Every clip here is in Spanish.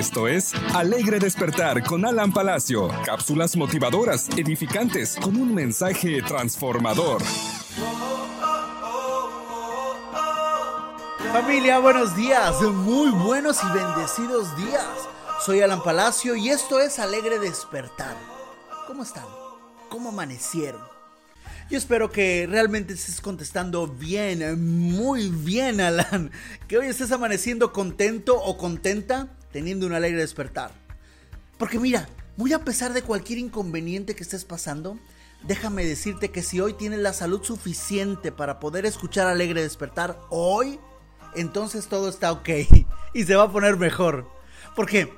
Esto es Alegre Despertar con Alan Palacio. Cápsulas motivadoras, edificantes, con un mensaje transformador. Familia, buenos días. Muy buenos y bendecidos días. Soy Alan Palacio y esto es Alegre Despertar. ¿Cómo están? ¿Cómo amanecieron? Yo espero que realmente estés contestando bien, muy bien, Alan. Que hoy estés amaneciendo contento o contenta teniendo un alegre despertar. Porque mira, muy a pesar de cualquier inconveniente que estés pasando, déjame decirte que si hoy tienes la salud suficiente para poder escuchar alegre despertar hoy, entonces todo está ok y se va a poner mejor. Porque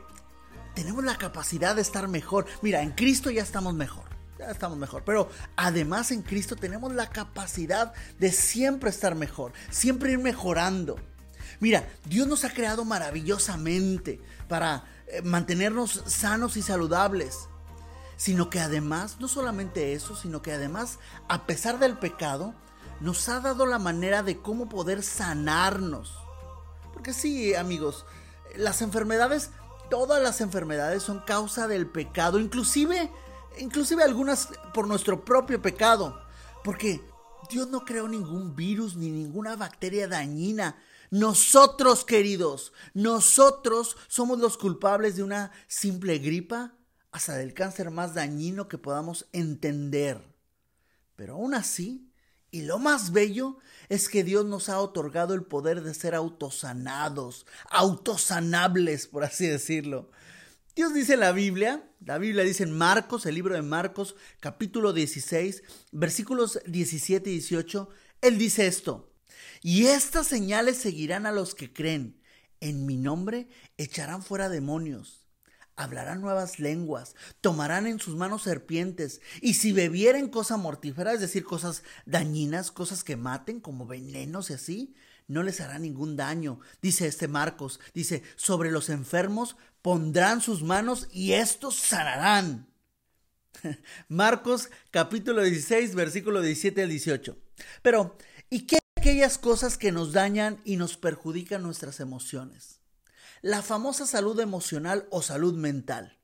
tenemos la capacidad de estar mejor. Mira, en Cristo ya estamos mejor ya estamos mejor. Pero además en Cristo tenemos la capacidad de siempre estar mejor, siempre ir mejorando. Mira, Dios nos ha creado maravillosamente para eh, mantenernos sanos y saludables. Sino que además, no solamente eso, sino que además, a pesar del pecado, nos ha dado la manera de cómo poder sanarnos. Porque sí, amigos, las enfermedades, todas las enfermedades son causa del pecado, inclusive inclusive algunas por nuestro propio pecado, porque Dios no creó ningún virus ni ninguna bacteria dañina. Nosotros, queridos, nosotros somos los culpables de una simple gripa hasta del cáncer más dañino que podamos entender. Pero aún así, y lo más bello es que Dios nos ha otorgado el poder de ser autosanados, autosanables, por así decirlo. Dios dice en la Biblia, la Biblia dice en Marcos, el libro de Marcos, capítulo 16, versículos 17 y 18, Él dice esto, y estas señales seguirán a los que creen, en mi nombre echarán fuera demonios, hablarán nuevas lenguas, tomarán en sus manos serpientes, y si bebieren cosa mortífera, es decir, cosas dañinas, cosas que maten, como venenos y así, no les hará ningún daño. Dice este Marcos, dice, sobre los enfermos pondrán sus manos y estos sanarán. Marcos capítulo 16, versículo 17 al 18. Pero, ¿y qué aquellas cosas que nos dañan y nos perjudican nuestras emociones? La famosa salud emocional o salud mental.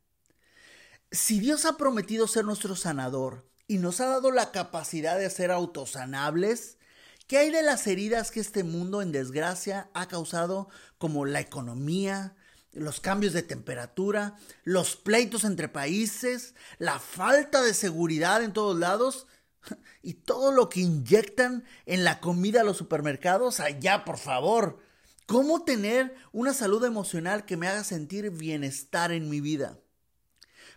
Si Dios ha prometido ser nuestro sanador y nos ha dado la capacidad de ser autosanables, ¿Qué hay de las heridas que este mundo en desgracia ha causado como la economía, los cambios de temperatura, los pleitos entre países, la falta de seguridad en todos lados y todo lo que inyectan en la comida a los supermercados? Allá, por favor. ¿Cómo tener una salud emocional que me haga sentir bienestar en mi vida?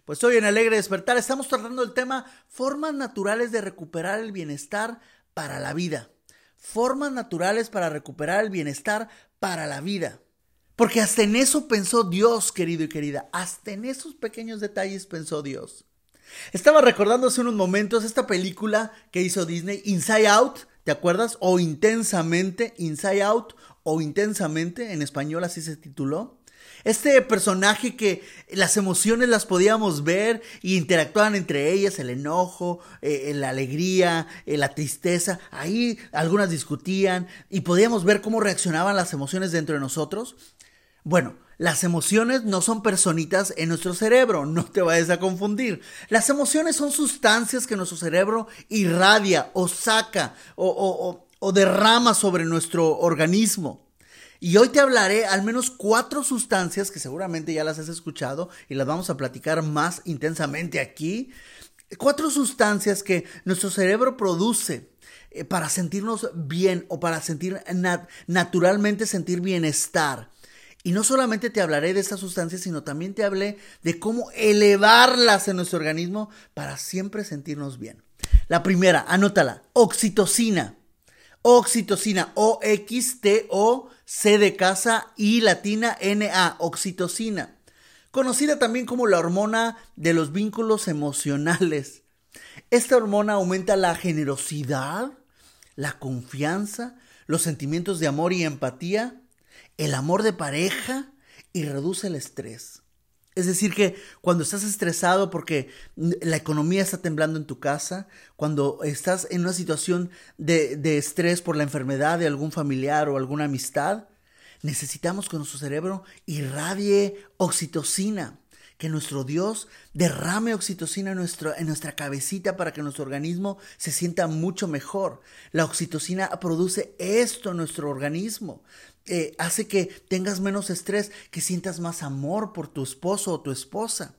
Pues hoy en Alegre Despertar estamos tratando el tema formas naturales de recuperar el bienestar para la vida formas naturales para recuperar el bienestar para la vida. Porque hasta en eso pensó Dios, querido y querida. Hasta en esos pequeños detalles pensó Dios. Estaba recordando hace unos momentos esta película que hizo Disney, Inside Out, ¿te acuerdas? O Intensamente, Inside Out o Intensamente, en español así se tituló. Este personaje que las emociones las podíamos ver y interactuaban entre ellas, el enojo, eh, la alegría, eh, la tristeza, ahí algunas discutían y podíamos ver cómo reaccionaban las emociones dentro de nosotros. Bueno, las emociones no son personitas en nuestro cerebro, no te vayas a confundir. Las emociones son sustancias que nuestro cerebro irradia o saca o, o derrama sobre nuestro organismo. Y hoy te hablaré al menos cuatro sustancias que seguramente ya las has escuchado y las vamos a platicar más intensamente aquí. Cuatro sustancias que nuestro cerebro produce eh, para sentirnos bien o para sentir naturalmente sentir bienestar. Y no solamente te hablaré de estas sustancias, sino también te hablé de cómo elevarlas en nuestro organismo para siempre sentirnos bien. La primera, anótala, oxitocina. Oxitocina, O-X-T-O C de casa y latina NA, oxitocina, conocida también como la hormona de los vínculos emocionales. Esta hormona aumenta la generosidad, la confianza, los sentimientos de amor y empatía, el amor de pareja y reduce el estrés. Es decir, que cuando estás estresado porque la economía está temblando en tu casa, cuando estás en una situación de, de, estrés por la enfermedad de algún familiar o alguna amistad, necesitamos que nuestro cerebro irradie oxitocina que nuestro Dios derrame oxitocina en, nuestro, en nuestra cabecita para que nuestro organismo se sienta mucho mejor. La oxitocina produce esto en nuestro organismo. Eh, hace que tengas menos estrés, que sientas más amor por tu esposo o tu esposa.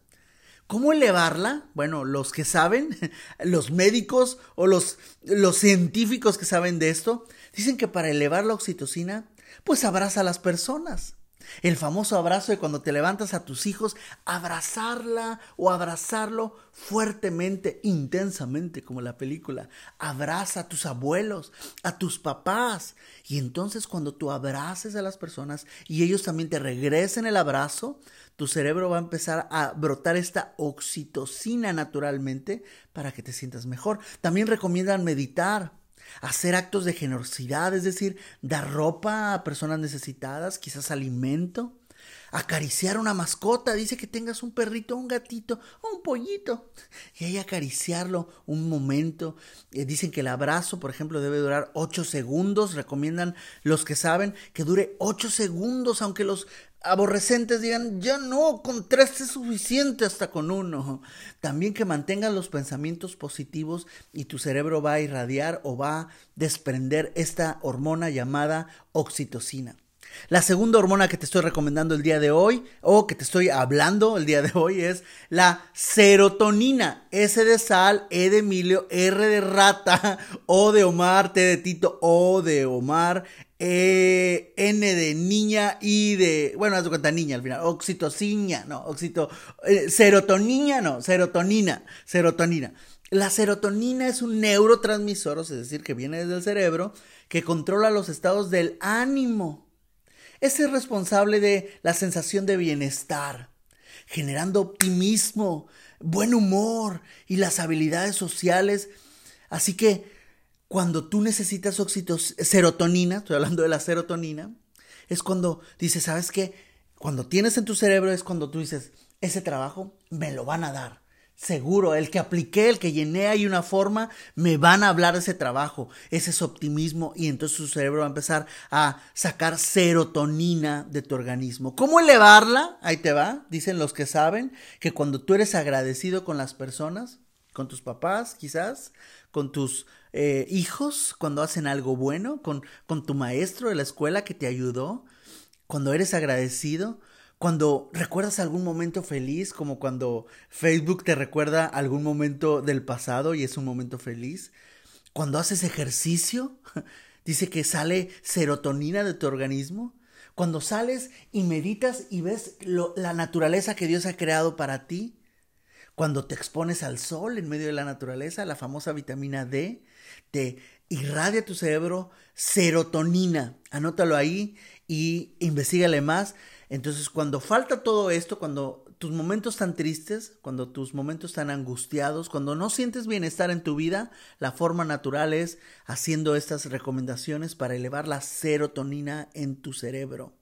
¿Cómo elevarla? Bueno, los que saben, los médicos o los, los científicos que saben de esto, dicen que para elevar la oxitocina, pues abraza a las personas. El famoso abrazo de cuando te levantas a tus hijos, abrazarla o abrazarlo fuertemente, intensamente, como la película. Abraza a tus abuelos, a tus papás. Y entonces cuando tú abraces a las personas y ellos también te regresen el abrazo, tu cerebro va a empezar a brotar esta oxitocina naturalmente para que te sientas mejor. También recomiendan meditar hacer actos de generosidad, es decir, dar ropa a personas necesitadas, quizás alimento, acariciar una mascota, dice que tengas un perrito, un gatito un pollito, y ahí acariciarlo un momento. Eh, dicen que el abrazo, por ejemplo, debe durar 8 segundos, recomiendan los que saben que dure 8 segundos, aunque los aborrecentes digan, ya no, con tres es suficiente hasta con uno. También que mantengan los pensamientos positivos y tu cerebro va a irradiar o va a desprender esta hormona llamada oxitocina. La segunda hormona que te estoy recomendando el día de hoy, o que te estoy hablando el día de hoy, es la serotonina. S de sal, E de Emilio, R de rata, O de Omar, T de Tito, O de Omar, e, N de niña y de, bueno, haz de cuenta niña al final, oxitocina, no, oxito, eh, serotonina, no, serotonina, serotonina. La serotonina es un neurotransmisor, es decir, que viene desde el cerebro, que controla los estados del ánimo. Es el responsable de la sensación de bienestar, generando optimismo, buen humor y las habilidades sociales. Así que cuando tú necesitas serotonina, estoy hablando de la serotonina, es cuando dices, ¿sabes qué? Cuando tienes en tu cerebro es cuando tú dices, ese trabajo me lo van a dar. Seguro, el que apliqué, el que llené ahí una forma, me van a hablar de ese trabajo. Ese es optimismo y entonces tu cerebro va a empezar a sacar serotonina de tu organismo. ¿Cómo elevarla? Ahí te va. Dicen los que saben que cuando tú eres agradecido con las personas, con tus papás quizás, con tus eh, hijos cuando hacen algo bueno, con, con tu maestro de la escuela que te ayudó, cuando eres agradecido, cuando recuerdas algún momento feliz, como cuando Facebook te recuerda algún momento del pasado y es un momento feliz, cuando haces ejercicio, dice que sale serotonina de tu organismo, cuando sales y meditas y ves la naturaleza que Dios ha creado para ti, cuando te expones al sol en medio de la naturaleza, la famosa vitamina D, te irradia tu cerebro serotonina. Anótalo ahí y investigale más. Entonces, cuando falta todo esto, cuando tus momentos tan tristes, cuando tus momentos tan angustiados, cuando no sientes bienestar en tu vida, la forma natural es haciendo estas recomendaciones para elevar la serotonina en tu cerebro.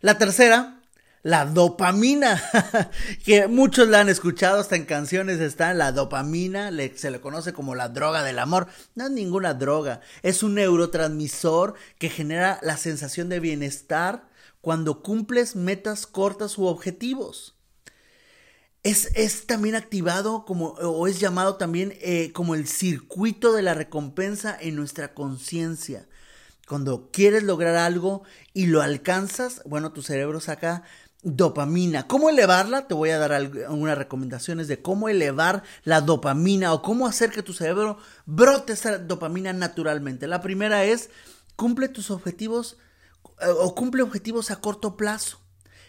La tercera la dopamina, que muchos la han escuchado, hasta en canciones está la dopamina, se le conoce como la droga del amor. No es ninguna droga, es un neurotransmisor que genera la sensación de bienestar cuando cumples metas cortas u objetivos. Es, es también activado como, o es llamado también eh, como el circuito de la recompensa en nuestra conciencia. Cuando quieres lograr algo y lo alcanzas, bueno, tu cerebro saca dopamina. ¿Cómo elevarla? Te voy a dar algunas recomendaciones de cómo elevar la dopamina o cómo hacer que tu cerebro brote esa dopamina naturalmente. La primera es cumple tus objetivos o cumple objetivos a corto plazo.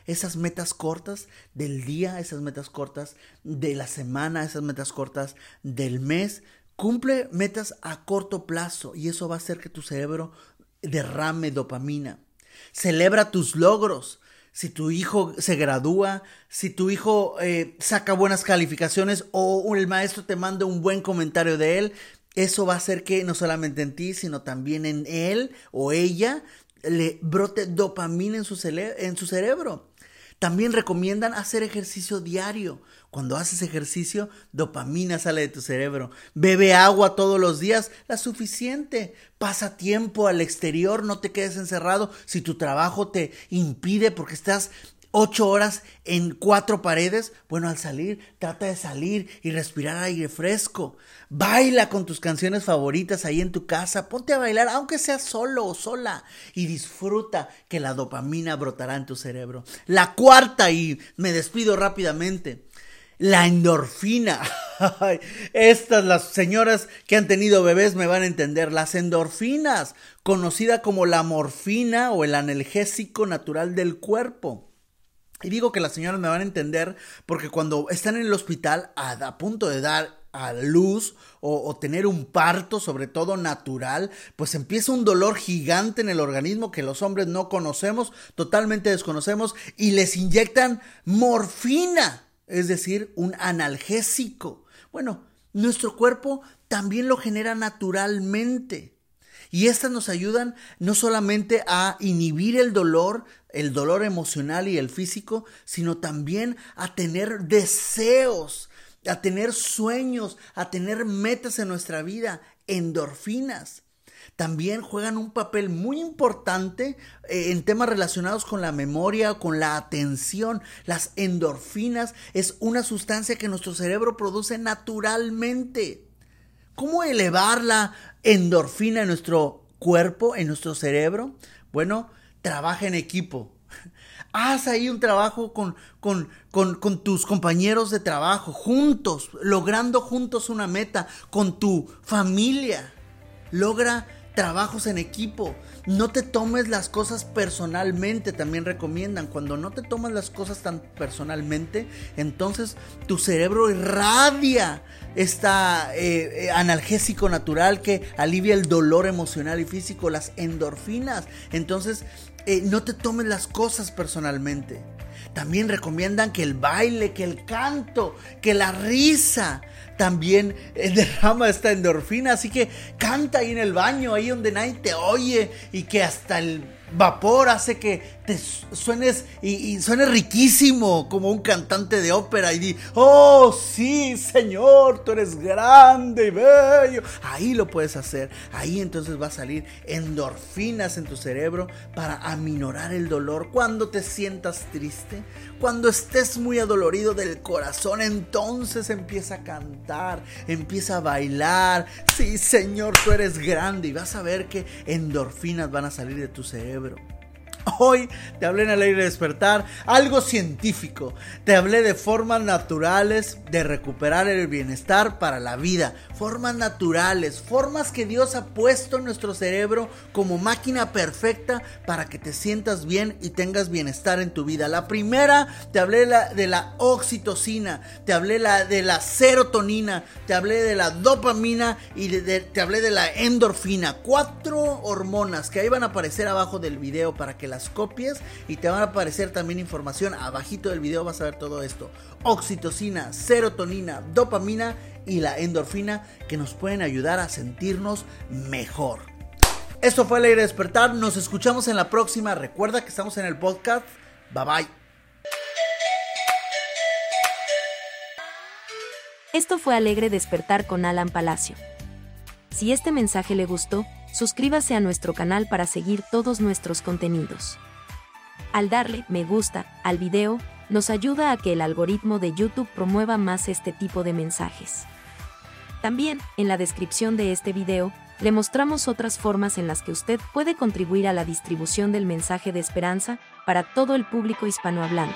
Esas metas cortas del día, esas metas cortas de la semana, esas metas cortas del mes. Cumple metas a corto plazo y eso va a hacer que tu cerebro derrame dopamina. Celebra tus logros. Si tu hijo se gradúa, si tu hijo eh, saca buenas calificaciones o el maestro te manda un buen comentario de él, eso va a hacer que no solamente en ti, sino también en él o ella le brote dopamina en su, en su cerebro. También recomiendan hacer ejercicio diario. Cuando haces ejercicio, dopamina sale de tu cerebro. Bebe agua todos los días, la suficiente. Pasa tiempo al exterior, no te quedes encerrado. Si tu trabajo te impide porque estás ocho horas en cuatro paredes, bueno, al salir, trata de salir y respirar aire fresco. Baila con tus canciones favoritas ahí en tu casa, ponte a bailar, aunque sea solo o sola, y disfruta que la dopamina brotará en tu cerebro. La cuarta, y me despido rápidamente, la endorfina. Estas las señoras que han tenido bebés me van a entender. Las endorfinas, conocida como la morfina o el analgésico natural del cuerpo. Y digo que las señoras me van a entender porque cuando están en el hospital a, punto de dar a luz o, o, tener un parto, sobre todo natural, pues empieza un dolor gigante en el organismo que los hombres no conocemos, totalmente desconocemos, y les inyectan morfina, es decir, un analgésico. Bueno, nuestro cuerpo también lo genera naturalmente. Y estas nos ayudan no solamente a inhibir el dolor, el dolor emocional y el físico, sino también a tener deseos, a tener sueños, a tener metas en nuestra vida, endorfinas. También juegan un papel muy importante eh, en temas relacionados con la memoria, con la atención. Las endorfinas es una sustancia que nuestro cerebro produce naturalmente. ¿Cómo elevar la endorfina en nuestro cuerpo, en nuestro cerebro? Bueno, trabaja en equipo. Haz ahí un trabajo con, con, con, con, tus compañeros de trabajo, juntos, logrando juntos una meta, con tu familia. Logra trabajos en equipo. No te tomes las cosas personalmente, también recomiendan. Cuando no te tomas las cosas tan personalmente, entonces tu cerebro irradia este analgésico natural que alivia el dolor emocional y físico, las endorfinas. Entonces, eh, no te tomes las cosas personalmente. También recomiendan que el baile, que el canto, que la risa también eh, derrama esta endorfina. Así que canta ahí en el baño, ahí donde nadie te oye y que hasta el vapor hace que te suenes y, suene riquísimo como un cantante de ópera y di, oh sí, Señor, tú eres grande y bello. Ahí lo puedes hacer. Ahí entonces va a salir endorfinas en tu cerebro para aminorar el dolor. Cuando te sientas triste, cuando estés muy adolorido del corazón, entonces empieza a cantar, empieza a bailar. Sí, Señor, tú eres grande y vas a ver que endorfinas van a salir de tu cerebro cerebro. Hoy te hablé en el aire de despertar algo científico. Te hablé de formas naturales de recuperar el bienestar para la vida. Formas naturales, formas que Dios ha puesto en nuestro cerebro como máquina perfecta para que te sientas bien y tengas bienestar en tu vida. La primera, te hablé de la oxitocina, te hablé de la serotonina, te hablé de la dopamina y te hablé de la endorfina. Cuatro hormonas que ahí van a aparecer abajo del video para que las copies y te van a aparecer también información abajito del video vas a ver todo esto. Oxitocina, serotonina, dopamina y la endorfina que nos pueden ayudar a sentirnos mejor. Esto fue Alegre Despertar, nos escuchamos en la próxima. Recuerda que estamos en el podcast. Bye bye. Esto fue Alegre Despertar con Alan Palacio. Si este mensaje le gustó, suscríbase a nuestro canal para seguir todos nuestros contenidos. Al darle me gusta al video, nos ayuda a que el algoritmo de YouTube promueva más este tipo de mensajes. También, en la descripción de este video, le mostramos otras formas en las que usted puede contribuir a la distribución del mensaje de esperanza para todo el público hispanohablante.